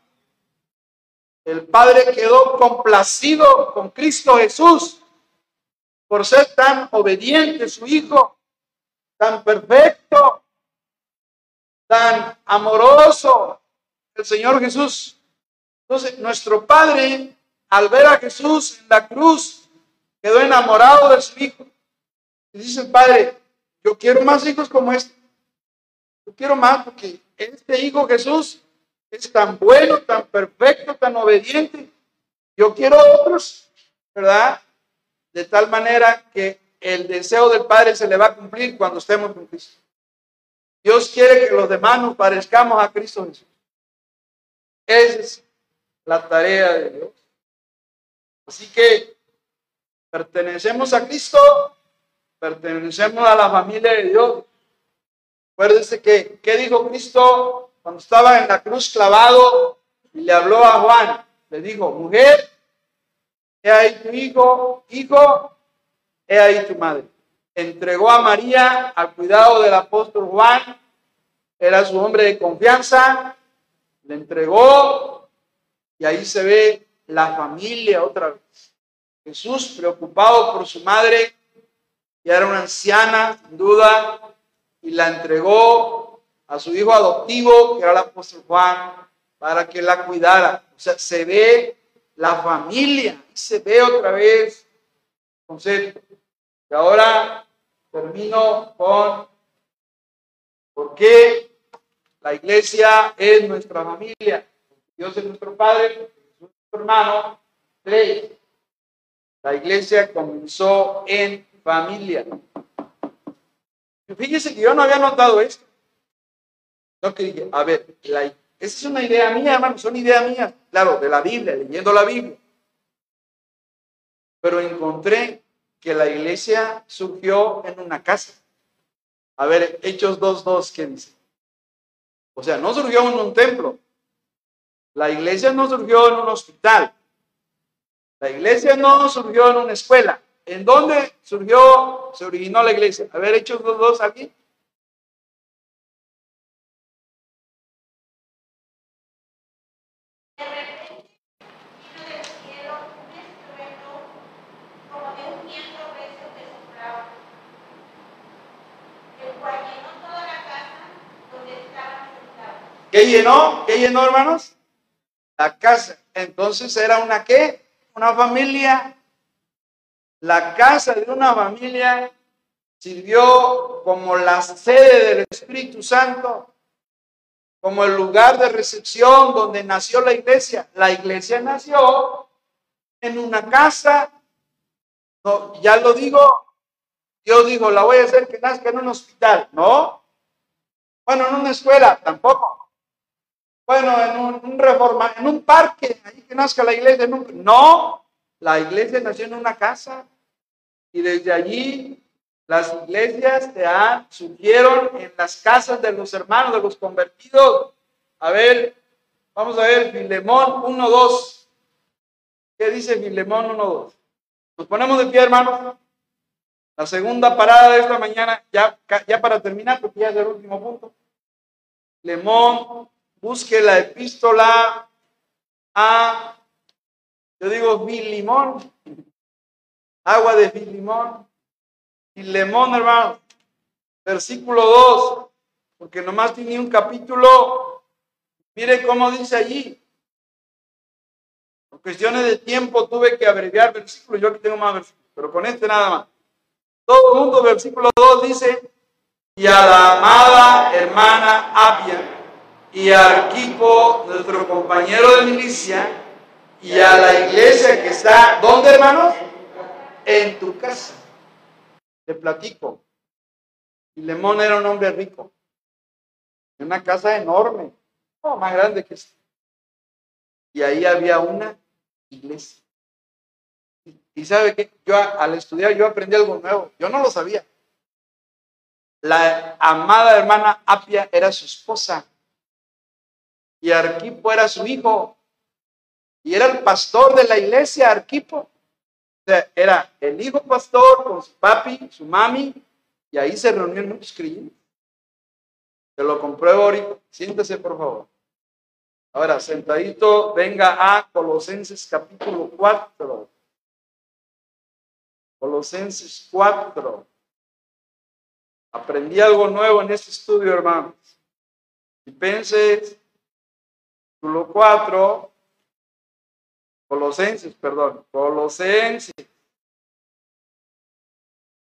El Padre quedó complacido con Cristo Jesús por ser tan obediente su hijo, tan perfecto, tan amoroso, el Señor Jesús. Entonces, nuestro Padre, al ver a Jesús en la cruz, quedó enamorado de su hijo. Y dice el Padre, yo quiero más hijos como este. Yo quiero más porque este hijo Jesús es tan bueno, tan perfecto, tan obediente. Yo quiero otros, ¿verdad? De tal manera que el deseo del Padre se le va a cumplir cuando estemos con Cristo. Dios quiere que los demás nos parezcamos a Cristo Jesús. Esa es la tarea de Dios. Así que pertenecemos a Cristo, pertenecemos a la familia de Dios. Acuérdense que, ¿qué dijo Cristo cuando estaba en la cruz clavado y le habló a Juan? Le dijo, mujer, he ahí tu hijo, hijo, he ahí tu madre. Entregó a María al cuidado del apóstol Juan, era su hombre de confianza, le entregó y ahí se ve la familia otra vez. Jesús preocupado por su madre, ya era una anciana, sin duda, y la entregó a su hijo adoptivo, que era el apóstol Juan, para que la cuidara. O sea, se ve la familia, y se ve otra vez el concepto. Y ahora termino con por qué la iglesia es nuestra familia. Dios es nuestro Padre, es nuestro hermano. Tres, la iglesia comenzó en familia. Fíjese que yo no había notado esto. Que a ver, esa es una idea mía, hermano, son ideas mías, claro, de la Biblia, leyendo la Biblia. Pero encontré que la iglesia surgió en una casa. A ver, Hechos 2.2, ¿qué dice? O sea, no surgió en un templo. La iglesia no surgió en un hospital. La iglesia no surgió en una escuela. ¿En dónde surgió, se originó la iglesia? A ver, Hechos los dos aquí. ¿Qué llenó? ¿Qué llenó, hermanos? La casa. Entonces era una qué? Una familia. La casa de una familia sirvió como la sede del Espíritu Santo, como el lugar de recepción donde nació la iglesia. La iglesia nació en una casa. No, ya lo digo, Dios dijo, la voy a hacer que nazca en un hospital, ¿no? Bueno, en una escuela, tampoco. Bueno, en un, reforma, en un parque, ahí que nazca la iglesia. no, la iglesia nació en una casa. Y desde allí las iglesias se han, surgieron en las casas de los hermanos, de los convertidos. A ver, vamos a ver, Filemón 1.2. ¿Qué dice Filemón 1.2? Nos ponemos de pie, hermanos. La segunda parada de esta mañana, ya, ya para terminar, porque ya es el último punto. Filemón busque la epístola a, yo digo, limón, agua de limón, y limón, hermano, versículo 2, porque nomás tiene un capítulo, mire cómo dice allí. Por cuestiones de tiempo tuve que abreviar versículos, yo aquí tengo más versículos, pero con este nada más. Todo mundo, versículo 2 dice, y a la amada hermana Abia, y a Arquipo, nuestro compañero de milicia, y a la iglesia que está, ¿dónde hermanos? En tu casa. Te platico. Lemón era un hombre rico. En una casa enorme, más grande que esta. Y ahí había una iglesia. Y sabe que yo al estudiar yo aprendí algo nuevo. Yo no lo sabía. La amada hermana Apia era su esposa y Arquipo era su hijo. Y era el pastor de la iglesia, Arquipo. Era el hijo pastor con su papi, su mami, y ahí se reunían muchos creyentes. Te lo compruebo ahorita. Siéntese, por favor. Ahora, sentadito, venga a Colosenses capítulo 4. Colosenses 4. Aprendí algo nuevo en este estudio, hermanos. Y pense Capítulo 4, Colosenses, perdón, Colosenses.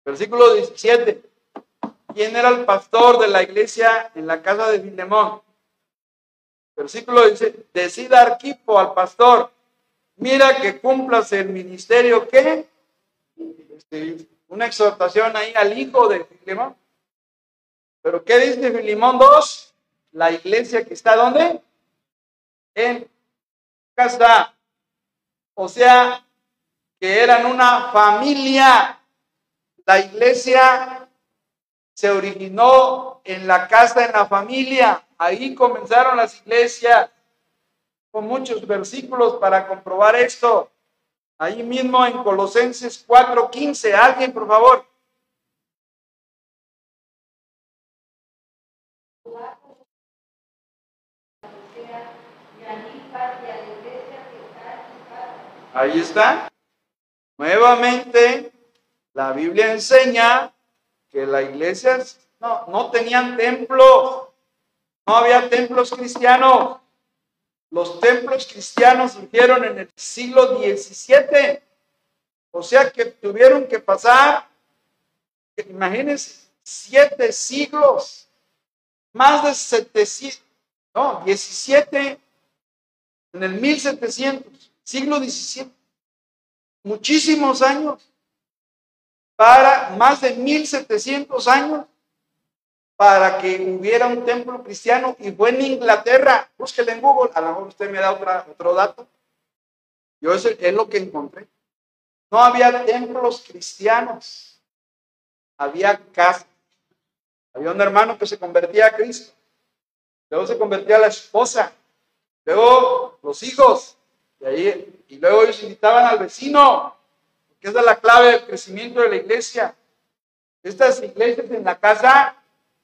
Versículo 17. ¿Quién era el pastor de la iglesia en la casa de Filemón? Versículo dice, decida Arquipo al pastor, mira que cumplas el ministerio que, este, una exhortación ahí al hijo de Filemón. Pero ¿qué dice Filemón 2? La iglesia que está ¿dónde? en casa. O sea, que eran una familia. La iglesia se originó en la casa, en la familia. Ahí comenzaron las iglesias con muchos versículos para comprobar esto. Ahí mismo en Colosenses 4:15. Alguien, por favor. Ahí está. Nuevamente, la Biblia enseña que las iglesias no, tenían templos. No había templos cristianos. Los templos cristianos surgieron en el siglo XVII. O sea que tuvieron que pasar, imagínense, siete siglos, más de 700, no, 17 en el 1700 siglo XVII, muchísimos años, para más de 1700 años, para que hubiera un templo cristiano y fue en Inglaterra. Búsquele en Google, a lo mejor usted me da otra, otro dato. Yo eso es lo que encontré. No había templos cristianos, había casas. Había un hermano que se convertía a Cristo, luego se convertía a la esposa, luego los hijos, Y, ahí, y luego ellos invitaban al vecino, que es la clave del crecimiento de la iglesia. Estas iglesias en la casa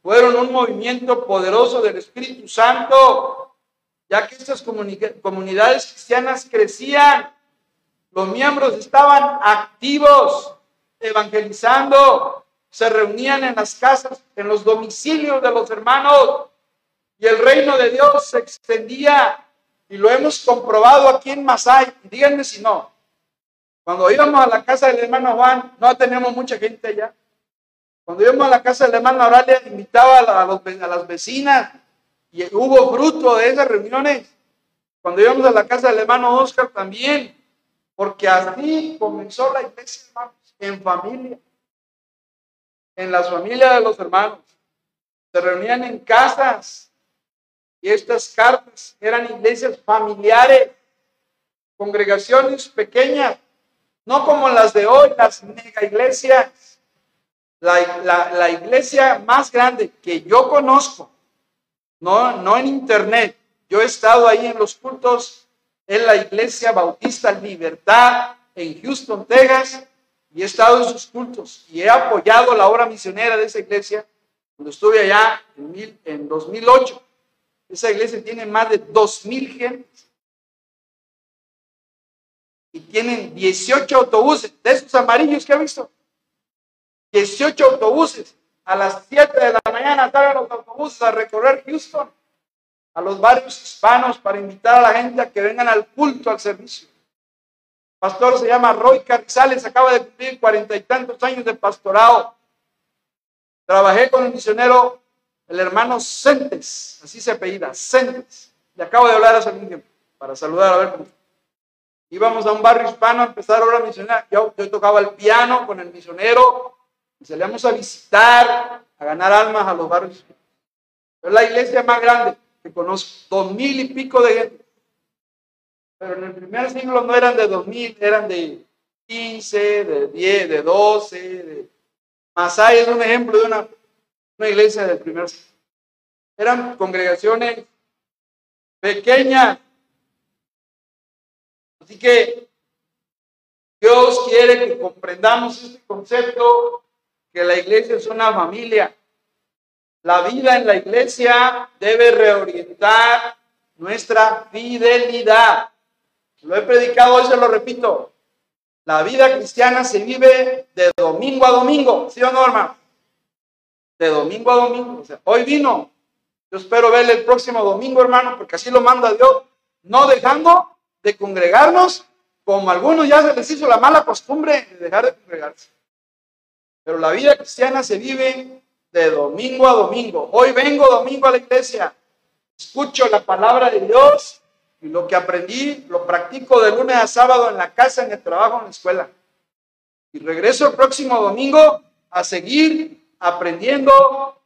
fueron un movimiento poderoso del Espíritu Santo, ya que estas comunidades cristianas crecían, los miembros estaban activos, evangelizando, se reunían en las casas, en los domicilios de los hermanos, y el reino de Dios se extendía, y lo hemos comprobado aquí en Masai. Díganme si no. Cuando íbamos a la casa del hermano Juan, no tenemos mucha gente allá. Cuando íbamos a la casa del hermano Auralia, invitaba a, a las vecinas y hubo fruto de esas reuniones. Cuando íbamos a la casa del hermano Oscar también, porque así comenzó la iglesia, en familia, en las familias de los hermanos. Se reunían en casas y estas cartas eran iglesias familiares, congregaciones pequeñas, no como las de hoy, las mega iglesias la, iglesia más grande que yo conozco, no, no en internet, yo he estado ahí en los cultos, en la iglesia bautista Libertad en Houston, Texas, y he estado en sus cultos y he apoyado la obra misionera de esa iglesia cuando estuve allá en, en 2008. Esa iglesia tiene más de 2.000 gentes y tienen 18 autobuses de esos amarillos que ha visto. 18 autobuses. A las 7 de la mañana salen los autobuses a recorrer Houston, a los barrios hispanos, para invitar a la gente a que vengan al culto, al servicio. pastor se llama Roy Carrizales, acaba de cumplir cuarenta y tantos años de pastorado. Trabajé con el misionero, el hermano Centes, así se apellida, Centes. Le acabo de hablar hace algún tiempo para saludar a ver cómo. Íbamos a un barrio hispano a empezar obra misionera. Yo, yo tocaba el piano con el misionero, salíamos a visitar, a ganar almas a los barrios. Es la iglesia más grande que conozco, dos mil y pico de gente. Pero en el primer siglo no eran de dos mil, eran de quince, de diez, de doce. De... Masai es un ejemplo de una, una iglesia del primer. Eran congregaciones pequeñas. Así que Dios quiere que comprendamos este concepto que la iglesia es una familia. La vida en la iglesia debe reorientar nuestra fidelidad. Lo he predicado hoy, se lo repito. La vida cristiana se vive de domingo a domingo, ¿sí o no, hermano? De domingo a domingo. O sea, hoy vino. Yo espero verle el próximo domingo, hermano, porque así lo manda Dios. No dejando de congregarnos, como algunos ya se les hizo la mala costumbre de dejar de congregarse. Pero la vida cristiana se vive de domingo a domingo. Hoy vengo domingo a la iglesia, escucho la palabra de Dios y lo que aprendí lo practico de lunes a sábado en la casa, en el trabajo, en la escuela. Y regreso el próximo domingo a seguir aprendiendo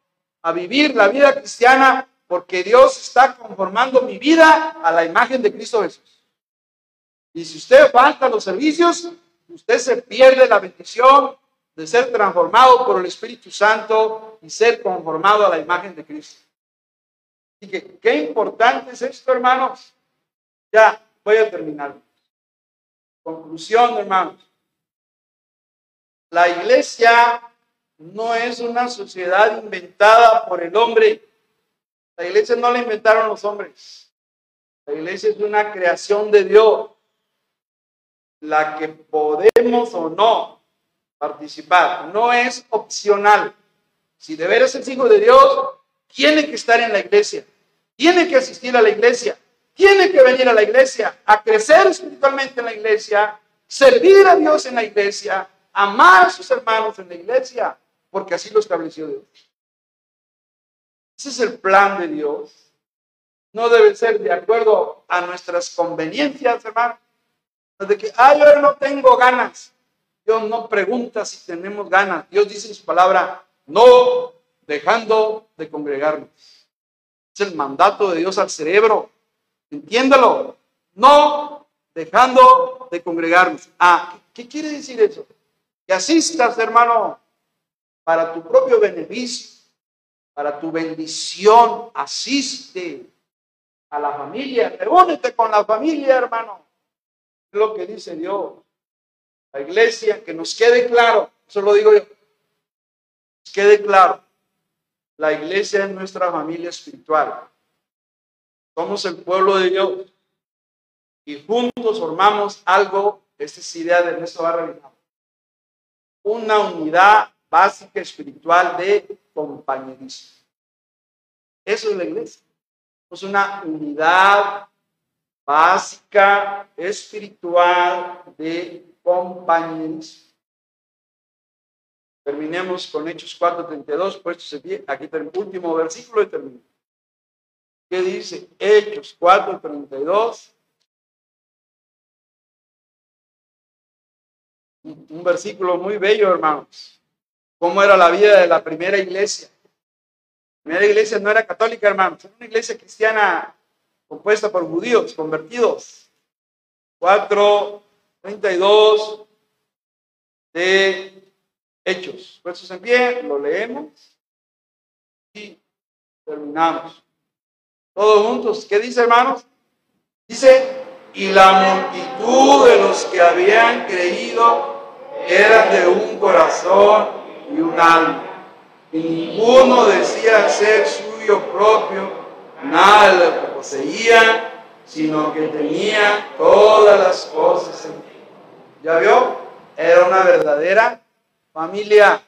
a vivir la vida cristiana porque Dios está conformando mi vida a la imagen de Cristo Jesús. Y si usted falta los servicios, usted se pierde la bendición de ser transformado por el Espíritu Santo y ser conformado a la imagen de Cristo. Así que, qué importante es esto, hermanos. Ya, voy a terminar. Conclusión, hermanos. La iglesia no es una sociedad inventada por el hombre. La iglesia no la inventaron los hombres. La iglesia es una creación de Dios, la que podemos o no participar, no es opcional. Si de veras hijo de Dios, tiene que estar en la iglesia, tiene que asistir a la iglesia, tiene que venir a la iglesia, a crecer espiritualmente en la iglesia, servir a Dios en la iglesia, amar a sus hermanos en la iglesia, porque así lo estableció Dios. Ese es el plan de Dios. No debe ser de acuerdo a nuestras conveniencias, hermano. De que, ay, yo no tengo ganas. Dios no pregunta si tenemos ganas. Dios dice en su palabra, no dejando de congregarnos. Es el mandato de Dios al cerebro. Entiéndalo. No dejando de congregarnos. Ah, ¿qué quiere decir eso? Que asistas, hermano, para tu propio beneficio, para tu bendición. Asiste a la familia. Reúnete con la familia, hermano. Es lo que dice Dios. La iglesia, que nos quede claro, eso lo digo yo, quede claro. La iglesia es nuestra familia espiritual. Somos el pueblo de Dios. Y juntos formamos algo, esta es idea de Ernesto Barra una unidad básica espiritual de compañerismo. Eso es la iglesia. Es una unidad básica espiritual de compañerismo. Terminemos con Hechos 4:32, puestos en pie. Aquí el último versículo y termino. ¿Qué dice? Hechos 4:32. Un versículo muy bello, hermanos. ¿Cómo era la vida de la primera iglesia? La primera iglesia no era católica, hermanos. Era una iglesia cristiana compuesta por judíos convertidos. 4.32 de Hechos. Puestos en pie, lo leemos y terminamos. Todos juntos. ¿Qué dice, hermanos? Dice, y la multitud de los que habían creído eran de un corazón y un alma. Ninguno decía ser suyo propio nada lo que poseía, sino que tenía todas las cosas en ¿Ya vio? Era una verdadera familia.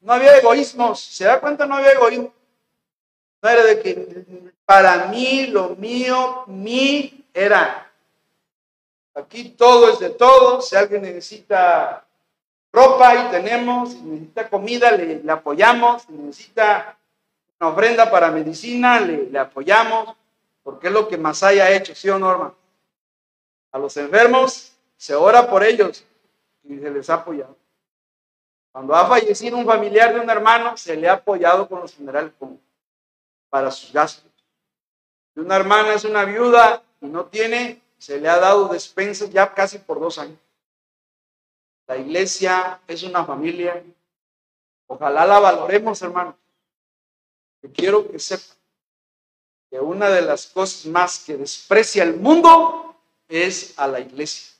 No había egoísmos. ¿Se da cuenta? No había egoísmo. No era de que para mí, lo mío, mí era. Aquí todo es de todo. Si alguien necesita ropa y tenemos, si necesita comida, le, apoyamos, si necesita una ofrenda para medicina, le, apoyamos, porque es lo que más haya hecho, ¿sí o no? A los enfermos se ora por ellos y se les ha apoyado. Cuando ha fallecido un familiar de un hermano, se le ha apoyado con los funerales para sus gastos. Si una hermana es una viuda y no tiene, se le ha dado despensas ya casi por dos años. La iglesia es una familia. Ojalá la valoremos, hermano. Quiero que sepa que una de las cosas más que desprecia el mundo es a la iglesia.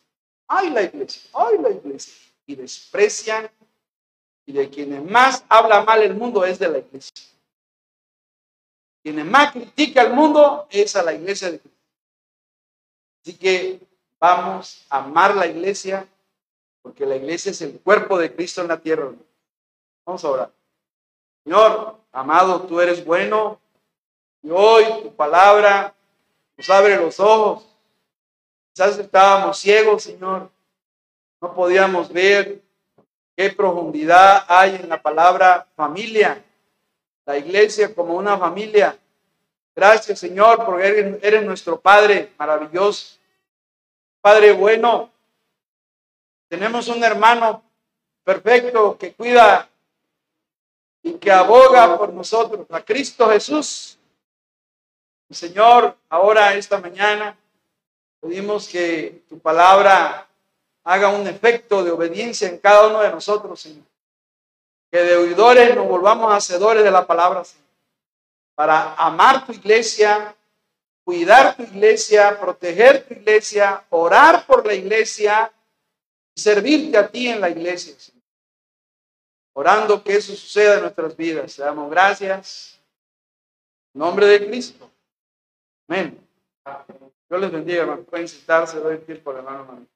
Ay, la iglesia, ay, la iglesia. Y desprecian, y de quienes más habla mal el mundo es de la iglesia. Quienes más critica el mundo es a la iglesia de Cristo. Así que vamos a amar la iglesia porque la iglesia es el cuerpo de Cristo en la tierra. Vamos a orar. Señor, amado, tú eres bueno y hoy tu palabra nos abre los ojos. Quizás estábamos ciegos, Señor. No podíamos ver qué profundidad hay en la palabra familia. La iglesia como una familia. Gracias, Señor, porque eres, eres nuestro Padre maravilloso. Padre bueno, tenemos un hermano perfecto que cuida y que aboga por nosotros, a Cristo Jesús. Señor, ahora esta mañana pedimos que tu palabra haga un efecto de obediencia en cada uno de nosotros, Señor. Que de oidores nos volvamos hacedores de la palabra, Señor. Para amar tu iglesia, cuidar tu iglesia, proteger tu iglesia, orar por la iglesia servirte a ti en la iglesia, Orando que eso suceda en nuestras vidas. Te damos gracias. En nombre de Cristo. Amén. Dios les bendiga, hermano. Pueden sentarse, doy tiempo, hermano.